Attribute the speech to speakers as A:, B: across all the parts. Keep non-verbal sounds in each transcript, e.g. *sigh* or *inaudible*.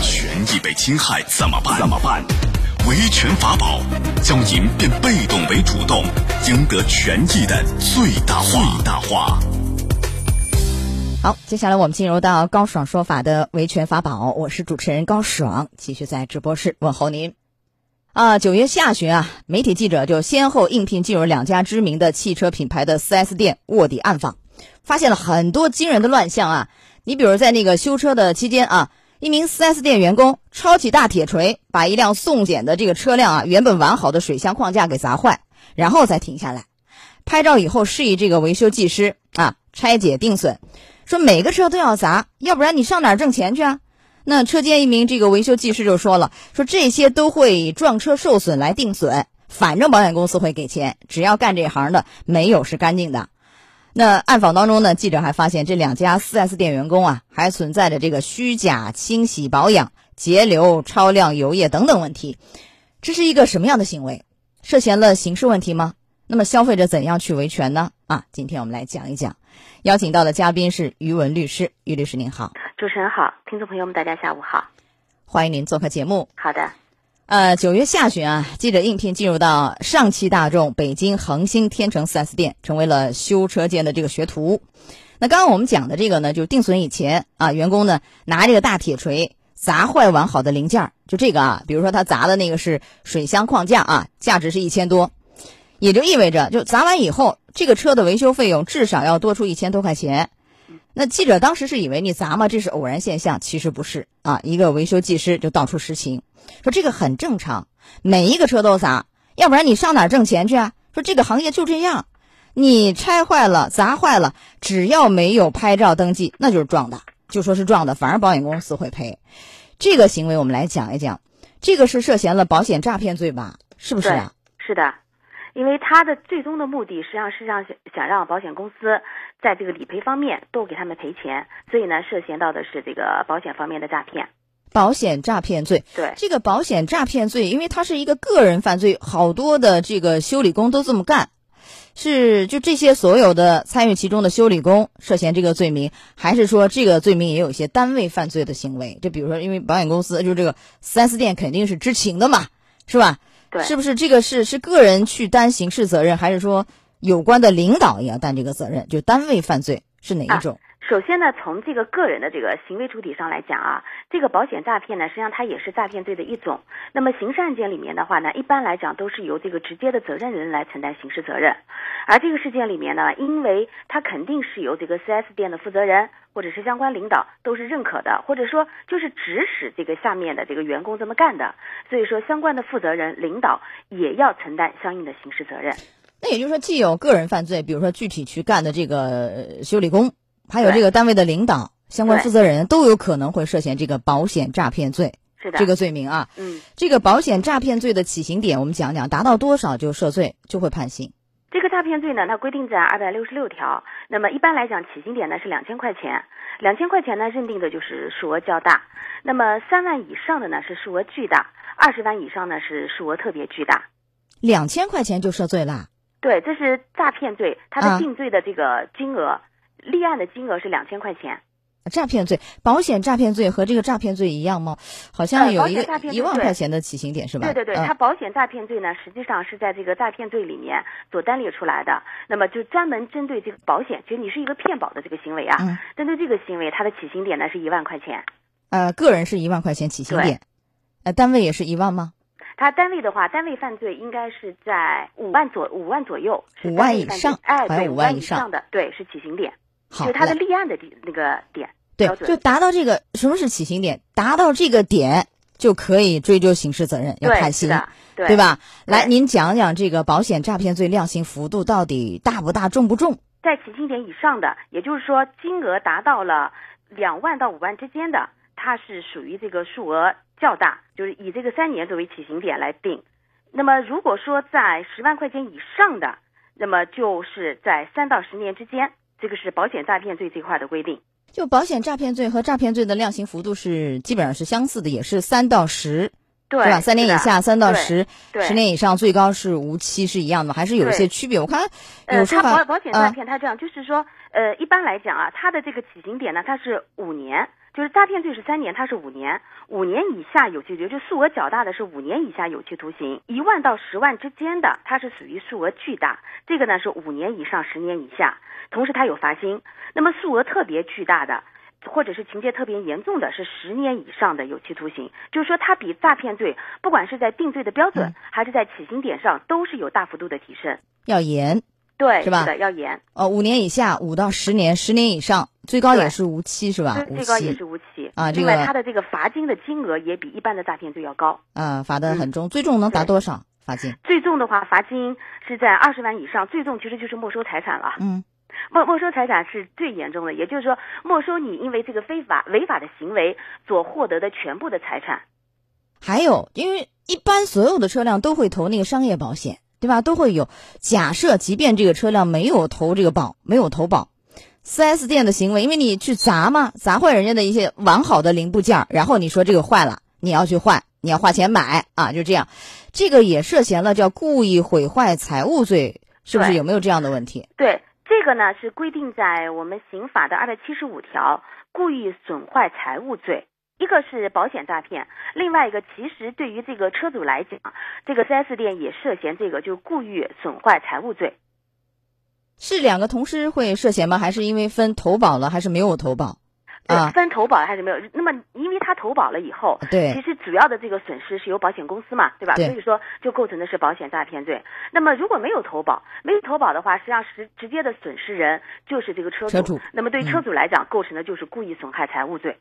A: 权益被侵害怎么办？怎么办？维权法宝教您变被动为主动，赢得权益的最大化。最大化。
B: 好，接下来我们进入到高爽说法的维权法宝，我是主持人高爽，继续在直播室问候您。啊，九月下旬啊，媒体记者就先后应聘进入两家知名的汽车品牌的 4S 店卧底暗访，发现了很多惊人的乱象啊。你比如在那个修车的期间啊，一名 4S 店员工抄起大铁锤，把一辆送检的这个车辆啊原本完好的水箱框架给砸坏，然后再停下来，拍照以后示意这个维修技师啊拆解定损。说每个车都要砸，要不然你上哪儿挣钱去啊？那车间一名这个维修技师就说了，说这些都会以撞车受损来定损，反正保险公司会给钱，只要干这行的没有是干净的。那暗访当中呢，记者还发现这两家 4S 店员工啊，还存在着这个虚假清洗保养、截留超量油液等等问题，这是一个什么样的行为？涉嫌了刑事问题吗？那么消费者怎样去维权呢？啊，今天我们来讲一讲。邀请到的嘉宾是于文律师，于律师您好，
C: 主持人好，听众朋友们大家下午好，
B: 欢迎您做客节目。
C: 好的，
B: 呃，九月下旬啊，记者应聘进入到上汽大众北京恒星天成 4S 店，成为了修车间的这个学徒。那刚刚我们讲的这个呢，就定损以前啊，员工呢拿这个大铁锤砸坏完好的零件，就这个啊，比如说他砸的那个是水箱框架啊，价值是一千多。也就意味着，就砸完以后，这个车的维修费用至少要多出一千多块钱。那记者当时是以为你砸嘛，这是偶然现象，其实不是啊。一个维修技师就道出实情，说这个很正常，每一个车都砸，要不然你上哪挣钱去啊？说这个行业就这样，你拆坏了、砸坏了，只要没有拍照登记，那就是撞的，就说是撞的，反而保险公司会赔。这个行为我们来讲一讲，这个是涉嫌了保险诈骗罪吧？是不是啊？
C: 是的。因为他的最终的目的实际上是让想让保险公司在这个理赔方面多给他们赔钱，所以呢涉嫌到的是这个保险方面的诈骗。
B: 保险诈骗罪，
C: 对
B: 这个保险诈骗罪，因为它是一个个人犯罪，好多的这个修理工都这么干，是就这些所有的参与其中的修理工涉嫌这个罪名，还是说这个罪名也有一些单位犯罪的行为？就比如说，因为保险公司就这个四 S 店肯定是知情的嘛，是吧？是不是这个是是个人去担刑事责任，还是说有关的领导也要担这个责任？就单位犯罪是哪一种？
C: 首先呢，从这个个人的这个行为主体上来讲啊，这个保险诈骗呢，实际上它也是诈骗罪的一种。那么刑事案件里面的话呢，一般来讲都是由这个直接的责任人来承担刑事责任。而这个事件里面呢，因为它肯定是由这个 4S 店的负责人或者是相关领导都是认可的，或者说就是指使这个下面的这个员工这么干的，所以说相关的负责人领导也要承担相应的刑事责任。
B: 那也就是说，既有个人犯罪，比如说具体去干的这个修理工。还有这个单位的领导、相关负责人都有可能会涉嫌这个保险诈骗罪，
C: 是的，
B: 这个罪名啊。
C: 嗯，
B: 这个保险诈骗罪的起刑点，我们讲讲，达到多少就涉罪就会判刑。
C: 这个诈骗罪呢，它规定在二百六十六条。那么一般来讲，起刑点呢是两千块钱，两千块钱呢认定的就是数额较大。那么三万以上的呢是数额巨大，二十万以上呢是数额特别巨大。
B: 两千块钱就涉罪了？
C: 对，这是诈骗罪，它的定罪的这个金额。立案的金额是两千块钱，
B: 诈骗罪、保险诈骗罪和这个诈骗罪一样吗？好像有一个一万块钱的起刑点是吧？
C: 对对对，它保险诈骗罪呢，实际上是在这个诈骗罪里面所单列出来的。那么就专门针对这个保险，其实你是一个骗保的这个行为啊，针对这个行为，它的起刑点呢是一万块钱。
B: 呃，个人是一万块钱起刑点，呃，单位也是一万吗？
C: 他单位的话，单位犯罪应该是在五万左五万左右，
B: 五万以上，
C: 哎，对，
B: 五
C: 万
B: 以上
C: 的，对，是起刑点。
B: 就
C: 他的立案的那个点，
B: 对，就达到这个什么是起刑点？达到这个点就可以追究刑事责任，要判刑，
C: 对
B: 吧？来，您讲讲这个保险诈骗罪量刑幅度到底大不大、重不重？
C: 在起刑点以上的，也就是说金额达到了两万到五万之间的，它是属于这个数额较大，就是以这个三年作为起刑点来定。那么如果说在十万块钱以上的，那么就是在三到十年之间。这个是保险诈骗罪这块的规定，
B: 就保险诈骗罪和诈骗罪的量刑幅度是基本上是相似的，也是三到十，
C: 对
B: 吧？三年以下三到十，十年以上最高是无期，是一样的，还是有一些区别？我看有说
C: 法，保保险诈骗它这样，就是说，呃，一般来讲啊，它的这个起刑点呢，它是五年，就是诈骗罪是三年，它是五年，五年以下有期徒刑，就数额较大的是五年以下有期徒刑，一万到十万之间的它是属于数额巨大，这个呢是五年以上十年以下，同时它有罚金。那么数额特别巨大的，或者是情节特别严重的是十年以上的有期徒刑，就是说它比诈骗罪不管是在定罪的标准还是在起刑点上都是有大幅度的提升，
B: 要严。
C: 对，
B: 是吧？
C: 的，要严。
B: 呃，五年以下，五到十年，十年以上，最高也是无期，是吧？
C: 最高也是无期
B: 啊。
C: 另外，它的这个罚金的金额也比一般的诈骗罪要高。
B: 啊，罚的很重，最重能达多少？罚金？
C: 最重的话，罚金是在二十万以上，最重其实就是没收财产了。
B: 嗯，
C: 没没收财产是最严重的，也就是说，没收你因为这个非法违法的行为所获得的全部的财产。
B: 还有，因为一般所有的车辆都会投那个商业保险。对吧？都会有。假设即便这个车辆没有投这个保，没有投保，4S 店的行为，因为你去砸嘛，砸坏人家的一些完好的零部件，然后你说这个坏了，你要去换，你要花钱买啊，就这样，这个也涉嫌了叫故意毁坏财物罪，是不是？有没有这样的问题？
C: 对，这个呢是规定在我们刑法的二百七十五条，故意损坏财物罪。一个是保险诈骗，另外一个其实对于这个车主来讲，这个 4S 店也涉嫌这个就故意损坏财物罪。
B: 是两个同时会涉嫌吗？还是因为分投保了，还是没有投保？
C: 对，分投保了还是没有？那么因为他投保了以后，
B: 对，
C: 其实主要的这个损失是由保险公司嘛，对吧？所以说就构成的是保险诈骗罪。那么如果没有投保，没有投保的话，实际上是直接的损失人就是这个车
B: 主。
C: 车主那么对车主来讲，构成的就是故意损害财物罪。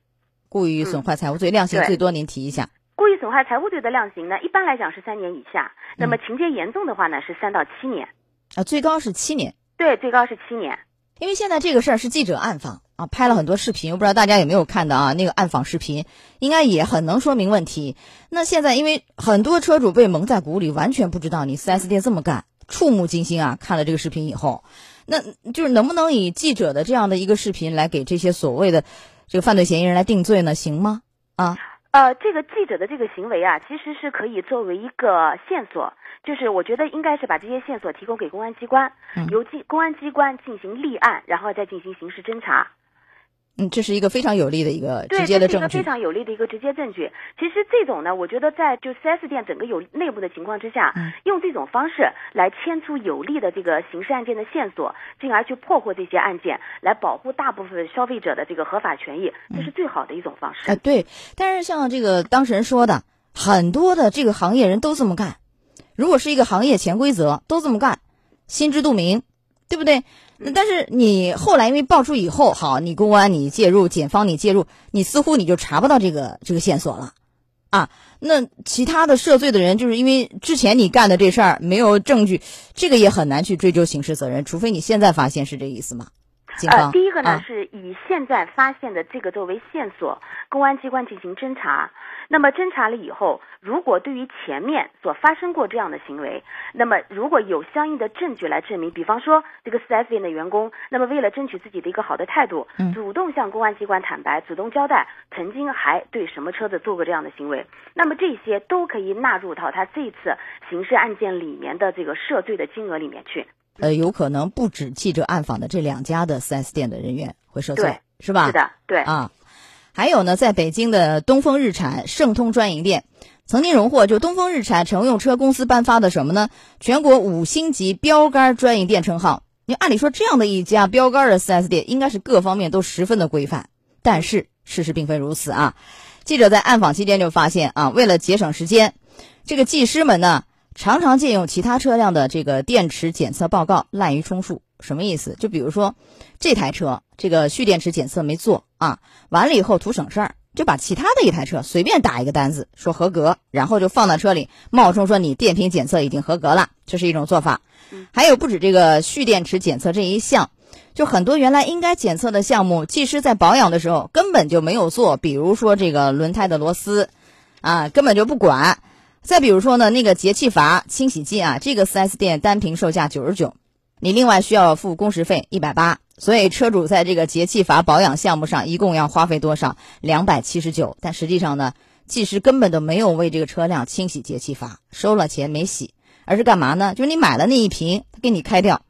B: 故意损坏财物罪量刑最多，您提一下。
C: 故意损坏财物罪的量刑呢，一般来讲是三年以下。那么情节严重的话呢，是三到七年。
B: 啊，最高是七年。
C: 对，最高是七年。
B: 因为现在这个事儿是记者暗访啊，拍了很多视频，我不知道大家有没有看到啊？那个暗访视频应该也很能说明问题。那现在因为很多车主被蒙在鼓里，完全不知道你 4S 店这么干，触目惊心啊！看了这个视频以后，那就是能不能以记者的这样的一个视频来给这些所谓的。这个犯罪嫌疑人来定罪呢，行吗？啊，
C: 呃，这个记者的这个行为啊，其实是可以作为一个线索，就是我觉得应该是把这些线索提供给公安机关，由机公安机关进行立案，然后再进行刑事侦查。
B: 嗯，这是一个非常有利的一个直接的证据。
C: 对，这是一个非常有利的一个直接证据。其实这种呢，我觉得在就 4S 店整个有内部的情况之下，用这种方式来牵出有利的这个刑事案件的线索，进而去破获这些案件，来保护大部分消费者的这个合法权益，这是最好的一种方式。
B: 哎，对。但是像这个当事人说的，很多的这个行业人都这么干。如果是一个行业潜规则，都这么干，心知肚明，对不对？但是你后来因为爆出以后，好，你公安你介入，检方你介入，你似乎你就查不到这个这个线索了，啊，那其他的涉罪的人就是因为之前你干的这事儿没有证据，这个也很难去追究刑事责任，除非你现在发现是这意思吗？
C: 呃，第一个呢是以现在发现的这个作为线索，公安机关进行侦查。那么侦查了以后，如果对于前面所发生过这样的行为，那么如果有相应的证据来证明，比方说这个四 S 店的员工，那么为了争取自己的一个好的态度，主动向公安机关坦白，主动交代曾经还对什么车子做过这样的行为，那么这些都可以纳入到他这次刑事案件里面的这个涉罪的金额里面去。
B: 呃，有可能不止记者暗访的这两家的四 S 店的人员会涉罪，是吧？
C: 是的，对
B: 啊。还有呢，在北京的东风日产盛通专营店，曾经荣获就东风日产乘用车公司颁发的什么呢？全国五星级标杆专营店称号。你按理说这样的一家标杆的 4S 店，应该是各方面都十分的规范。但是事实并非如此啊！记者在暗访期间就发现啊，为了节省时间，这个技师们呢，常常借用其他车辆的这个电池检测报告滥竽充数。什么意思？就比如说，这台车这个蓄电池检测没做啊，完了以后图省事儿，就把其他的一台车随便打一个单子说合格，然后就放到车里冒充说你电瓶检测已经合格了，这是一种做法。还有不止这个蓄电池检测这一项，就很多原来应该检测的项目，技师在保养的时候根本就没有做，比如说这个轮胎的螺丝啊，根本就不管。再比如说呢，那个节气阀清洗剂啊，这个 4S 店单瓶售价九十九。你另外需要付工时费一百八，所以车主在这个节气阀保养项目上一共要花费多少？两百七十九。但实际上呢，技师根本都没有为这个车辆清洗节气阀，收了钱没洗，而是干嘛呢？就是你买了那一瓶，他给你开掉，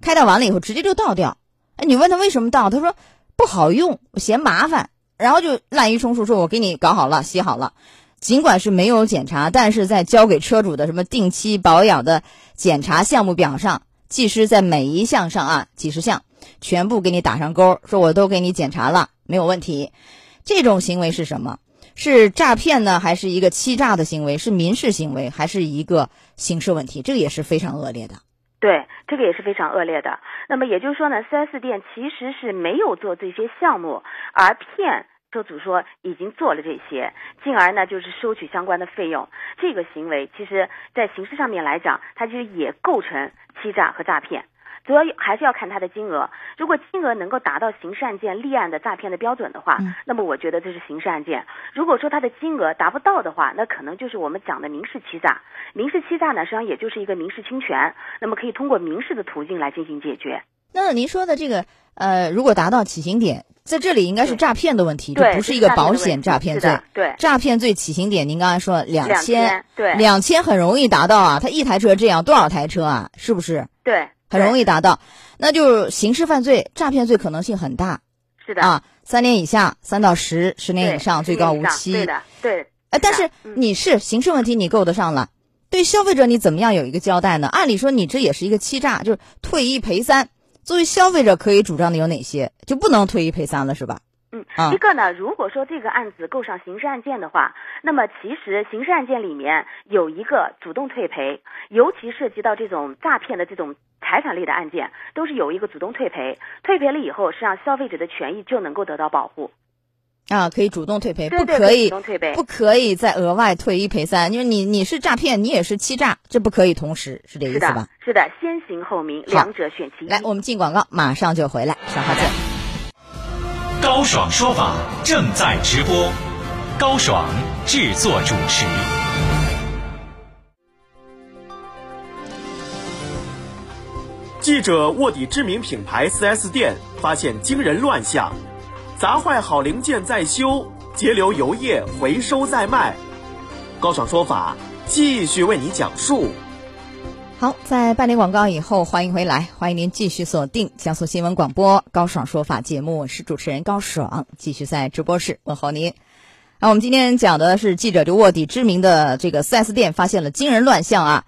B: 开掉完了以后直接就倒掉。哎，你问他为什么倒，他说不好用，我嫌麻烦。然后就滥竽充数，说我给你搞好了、洗好了，尽管是没有检查，但是在交给车主的什么定期保养的检查项目表上，技师在每一项上啊，几十项全部给你打上勾，说我都给你检查了，没有问题。这种行为是什么？是诈骗呢，还是一个欺诈的行为？是民事行为，还是一个刑事问题？这个也是非常恶劣的。
C: 对，这个也是非常恶劣的。那么也就是说呢，4S 店其实是没有做这些项目，而骗车主说已经做了这些，进而呢就是收取相关的费用。这个行为其实，在刑事上面来讲，它其实也构成欺诈和诈骗。主要还是要看它的金额，如果金额能够达到刑事案件立案的诈骗的标准的话，那么我觉得这是刑事案件。如果说它的金额达不到的话，那可能就是我们讲的民事欺诈。民事欺诈呢，实际上也就是一个民事侵权，那么可以通过民事的途径来进行解决。
B: 那您说的这个，呃，如果达到起刑点，在这里应该是诈骗的问题，就不是一个保险诈骗罪。
C: 对，
B: 诈骗罪起刑点，您刚才说
C: 两千，对，
B: 两千很容易达到啊。他一台车这样，多少台车啊？是不是？
C: 对。
B: 很容易达到，那就是刑事犯罪、诈骗罪可能性很大。
C: 是的
B: 啊，三年以下，三到十，十年以上，最高无期。
C: 对的，对。
B: 哎，但是你是刑事问题，你够得上了。对消费者，你怎么样有一个交代呢？按理说，你这也是一个欺诈，就是退一赔三。作为消费者，可以主张的有哪些？就不能退一赔三了，是吧？
C: 嗯，一个呢，如果说这个案子构上刑事案件的话，那么其实刑事案件里面有一个主动退赔，尤其涉及到这种诈骗的这种财产类的案件，都是有一个主动退赔。退赔了以后，实际上消费者的权益就能够得到保护。
B: 啊，可以主动退赔，
C: 不
B: 可以
C: 主动退赔，
B: 不可以再额外退一赔三。因为你你是诈骗，你也是欺诈，这不可以同时，是这意思吧？
C: 是的，先行后明，两者选其一。
B: 来，我们进广告，马上就回来，稍后见。
A: 高爽说法正在直播，高爽制作主持。
D: 记者卧底知名品牌 4S 店，发现惊人乱象：砸坏好零件再修，截留油液回收再卖。高爽说法继续为你讲述。
B: 好，在半点广告以后，欢迎回来，欢迎您继续锁定江苏新闻广播高爽说法节目，我是主持人高爽，继续在直播室问候您。啊，我们今天讲的是记者就卧底知名的这个 4S 店发现了惊人乱象啊，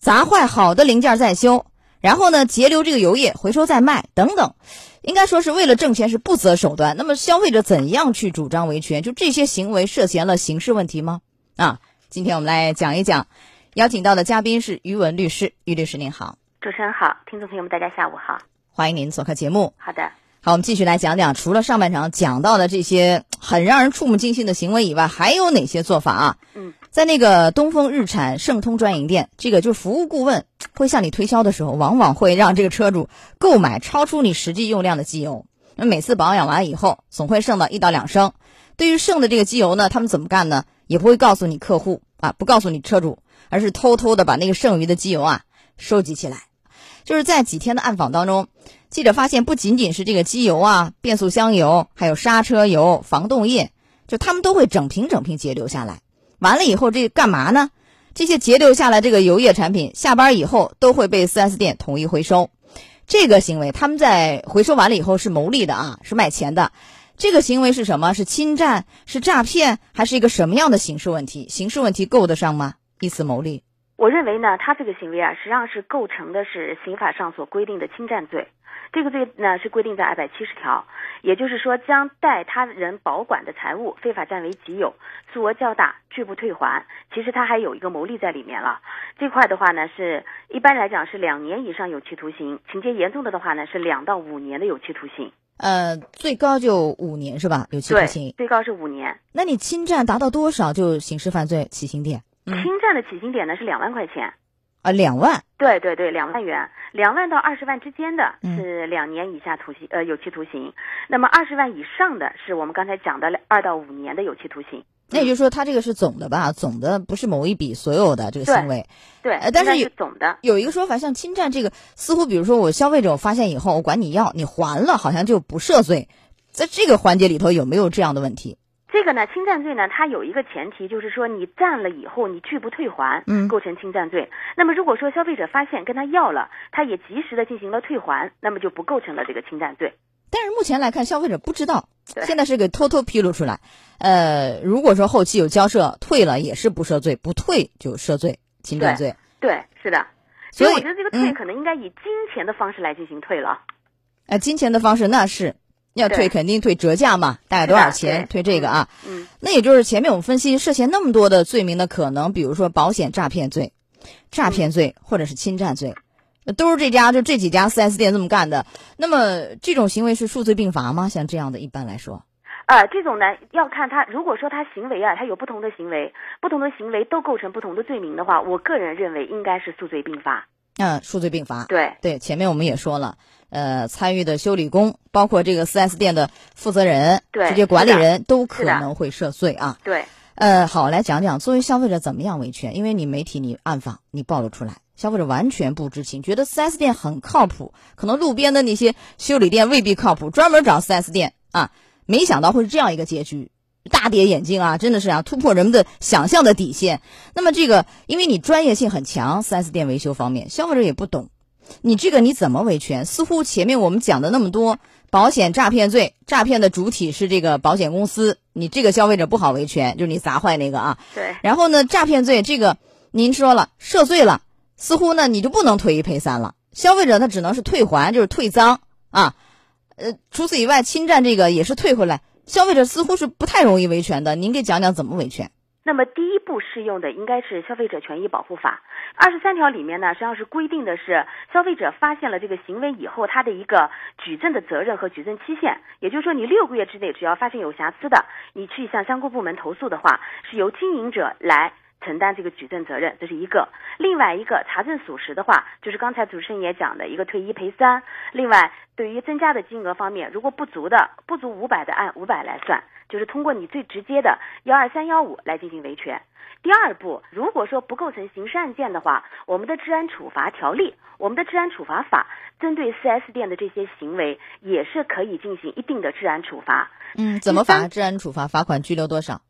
B: 砸坏好的零件再修，然后呢截留这个油液回收再卖等等，应该说是为了挣钱是不择手段。那么消费者怎样去主张维权？就这些行为涉嫌了刑事问题吗？啊，今天我们来讲一讲。邀请到的嘉宾是于文律师，于律师您好，
C: 主持人好，听众朋友们大家下午好，
B: 欢迎您做客节目。
C: 好的，
B: 好，我们继续来讲讲，除了上半场讲到的这些很让人触目惊心的行为以外，还有哪些做法啊？
C: 嗯，
B: 在那个东风日产盛通专营店，这个就是服务顾问 *tsk* 会向你推销的时候，往往会让这个车主购买超出你实际用量的机油，那每次保养完以后，总会剩到一到两升。对于剩的这个机油呢，他们怎么干呢？也不会告诉你客户啊，不告诉你车主。而是偷偷的把那个剩余的机油啊收集起来，就是在几天的暗访当中，记者发现不仅仅是这个机油啊、变速箱油，还有刹车油、防冻液，就他们都会整瓶整瓶截留下来。完了以后，这干嘛呢？这些截留下来这个油液产品，下班以后都会被 4S 店统一回收。这个行为，他们在回收完了以后是牟利的啊，是卖钱的。这个行为是什么？是侵占？是诈骗？还是一个什么样的刑事问题？刑事问题够得上吗？以此牟利，
C: 我认为呢，他这个行为啊，实际上是构成的是刑法上所规定的侵占罪。这个罪呢是规定在二百七十条，也就是说，将代他人保管的财物非法占为己有，数额较大，拒不退还。其实他还有一个牟利在里面了。这块的话呢，是一般来讲是两年以上有期徒刑，情节严重的的话呢是两到五年的有期徒刑。
B: 呃，最高就五年是吧？有期徒刑。
C: 最高是五年。
B: 那你侵占达到多少就刑事犯罪起刑点？
C: 侵占的起刑点呢是两万块钱，
B: 啊，两万，
C: 对对对，两万元，两万到二十万之间的是两年以下徒刑，呃，有期徒刑。那么二十万以上的是我们刚才讲的二到五年的有期徒刑。
B: 那也就是说，他这个是总的吧？总的不是某一笔所有的这个行为。
C: 对，
B: 但是
C: 有总的
B: 有一个说法，像侵占这个，似乎比如说我消费者发现以后，我管你要，你还了，好像就不涉罪。在这个环节里头，有没有这样的问题？
C: 这个呢，侵占罪呢，它有一个前提，就是说你占了以后你拒不退还，
B: 嗯，
C: 构成侵占罪。那么如果说消费者发现跟他要了，他也及时的进行了退还，那么就不构成了这个侵占罪。
B: 但是目前来看，消费者不知道，现在是给偷偷披露出来。呃，如果说后期有交涉退了，也是不涉罪；不退就涉罪侵占罪。
C: 对，是的。
B: 所以
C: 我觉得这个退
B: 嗯
C: 可能应该以金钱的方式来进行退了。
B: 呃，金钱的方式那是要退，肯定退折价嘛，大概多少钱？退这个啊。
C: 嗯，
B: 那也就是前面我们分析涉嫌那么多的罪名的可能，比如说保险诈骗罪、诈骗罪或者是侵占罪，呃都是这家就这几家 4S 店这么干的。那么这种行为是数罪并罚吗？像这样的，一般来说，
C: 呃，这种呢要看他，如果说他行为啊，他有不同的行为，不同的行为都构成不同的罪名的话，我个人认为应该是数罪并罚。
B: 嗯，数罪并罚。
C: 对，
B: 对，前面我们也说了，呃，参与的修理工，包括这个 4S 店的负责人、
C: 对
B: 这些管理人都可能会涉罪啊。
C: 对，
B: 呃，好，来讲讲作为消费者怎么样维权，因为你媒体你暗访你暴露出来，消费者完全不知情，觉得 4S 店很靠谱，可能路边的那些修理店未必靠谱，专门找 4S 店啊，没想到会是这样一个结局。大跌眼镜啊，真的是啊，突破人们的想象的底线。那么这个，因为你专业性很强，4S 店维修方面，消费者也不懂，你这个你怎么维权？似乎前面我们讲的那么多，保险诈骗罪，诈骗的主体是这个保险公司，你这个消费者不好维权，就是你砸坏那个啊。
C: 对，
B: 然后呢，诈骗罪这个您说了涉罪了，似乎呢你就不能退一赔三了，消费者他只能是退还，就是退赃啊。呃，除此以外，侵占这个也是退回来，消费者似乎是不太容易维权的。您给讲讲怎么维权？
C: 那么第一步适用的应该是《消费者权益保护法》二十三条里面呢，实际上是规定的是消费者发现了这个行为以后，他的一个举证的责任和举证期限，也就是说，你六个月之内只要发现有瑕疵的，你去向相关部门投诉的话，是由经营者来。承担这个举证责任，这是一个；另外一个查证属实的话，就是刚才主持人也讲的一个退一赔三。另外，对于增加的金额方面，如果不足的，不足五百的按五百来算，就是通过你最直接的幺二三幺五来进行维权。第二步，如果说不构成刑事案件的话，我们的治安处罚条例，我们的治安处罚法针对 4S 店的这些行为，也是可以进行一定的治安处罚。
B: 嗯，怎么罚？治安处罚，罚款拘留多少？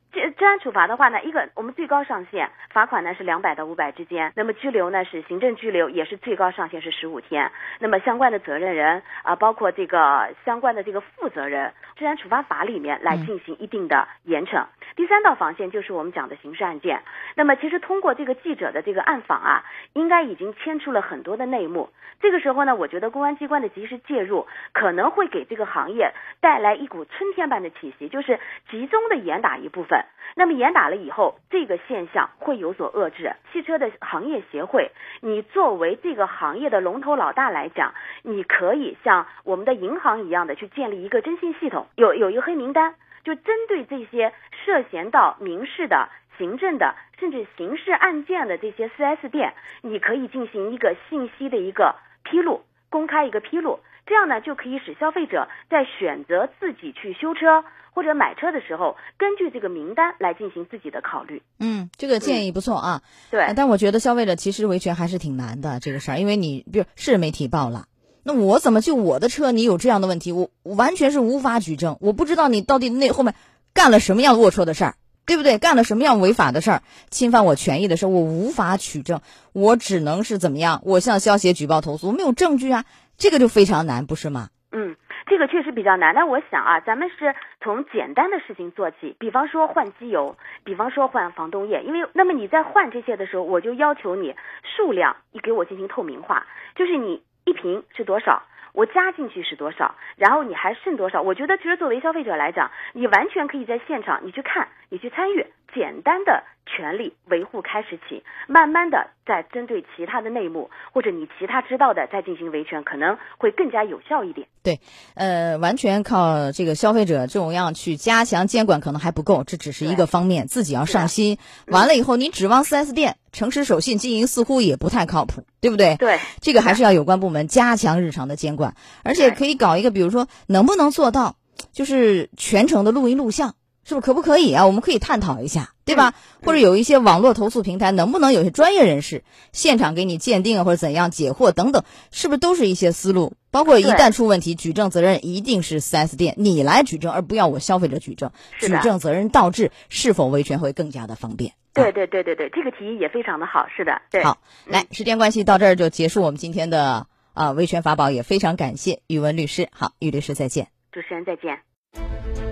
C: 治安处罚的话呢，一个我们最高上限罚款呢是两百到五百之间，那么拘留呢是行政拘留，也是最高上限是十五天。那么相关的责任人啊、包括这个相关的这个负责人，治安处罚法里面来进行一定的严惩。第三道防线就是我们讲的刑事案件。那么其实通过这个记者的这个暗访啊，应该已经牵出了很多的内幕。这个时候呢，我觉得公安机关的及时介入，可能会给这个行业带来一股春天般的气息，就是集中的严打一部分。那么严打了以后，这个现象会有所遏制。汽车的行业协会，你作为这个行业的龙头老大来讲，你可以像我们的银行一样的去建立一个征信系统，有有一个黑名单，就针对这些涉嫌到民事的、行政的，甚至刑事案件的这些 4S 店，你可以进行一个信息的一个披露，公开一个披露。这样呢，就可以使消费者在选择自己去修车或者买车的时候，根据这个名单来进行自己的考虑。
B: 嗯，这个建议不错啊。
C: 对
B: 呃，但我觉得消费者其实维权还是挺难的这个事儿，因为你比如是媒体报了，那我怎么就我的车你有这样的问题，我我完全是无法举证，我不知道你到底那后面干了什么样龌龊的事儿，对不对？干了什么样违法的事儿，侵犯我权益的事儿，我无法取证，我只能是怎么样？我向消协举报投诉，我没有证据啊，这个就非常难，不是吗？
C: 嗯，这个确实比较难。但我想啊，咱们是从简单的事情做起，比方说换机油，比方说换防冻液，因为那么你在换这些的时候，我就要求你数量你给我进行透明化，就是你一瓶是多少。我加进去是多少，然后你还剩多少？我觉得其实作为消费者来讲，你完全可以在现场，你去看，你去参与，简单的权利维护开始起，慢慢的再针对其他的内幕或者你其他知道的再进行维权，可能会更加有效一点。
B: 对，呃，完全靠这个消费者这种样去加强监管可能还不够，这只是一个方面，自己要上心。完了以后，你指望 4S 店诚实守信经营，似乎也不太靠谱，对不对？
C: 对，
B: 这个还是要有关部门加强日常的监管，而且可以搞一个，比如说能不能做到，就是全程的录音录像，是不是可不可以啊？我们可以探讨一下，对吧？或者有一些网络投诉平台，能不能有些专业人士现场给你鉴定啊，或者怎样解惑等等，是不是都是一些思路？包括一旦出问题，举证责任一定是 4S 店你来举证，而不要我消费者举证。举证责任倒置，是否维权会更加的方便？
C: 对对对对对，这个提议也非常的好。是的，对。
B: 好，来，时间关系到这儿就结束我们今天的啊，维权法宝也非常感谢宇文律师。好，宇律师再见。
C: 主持人再见。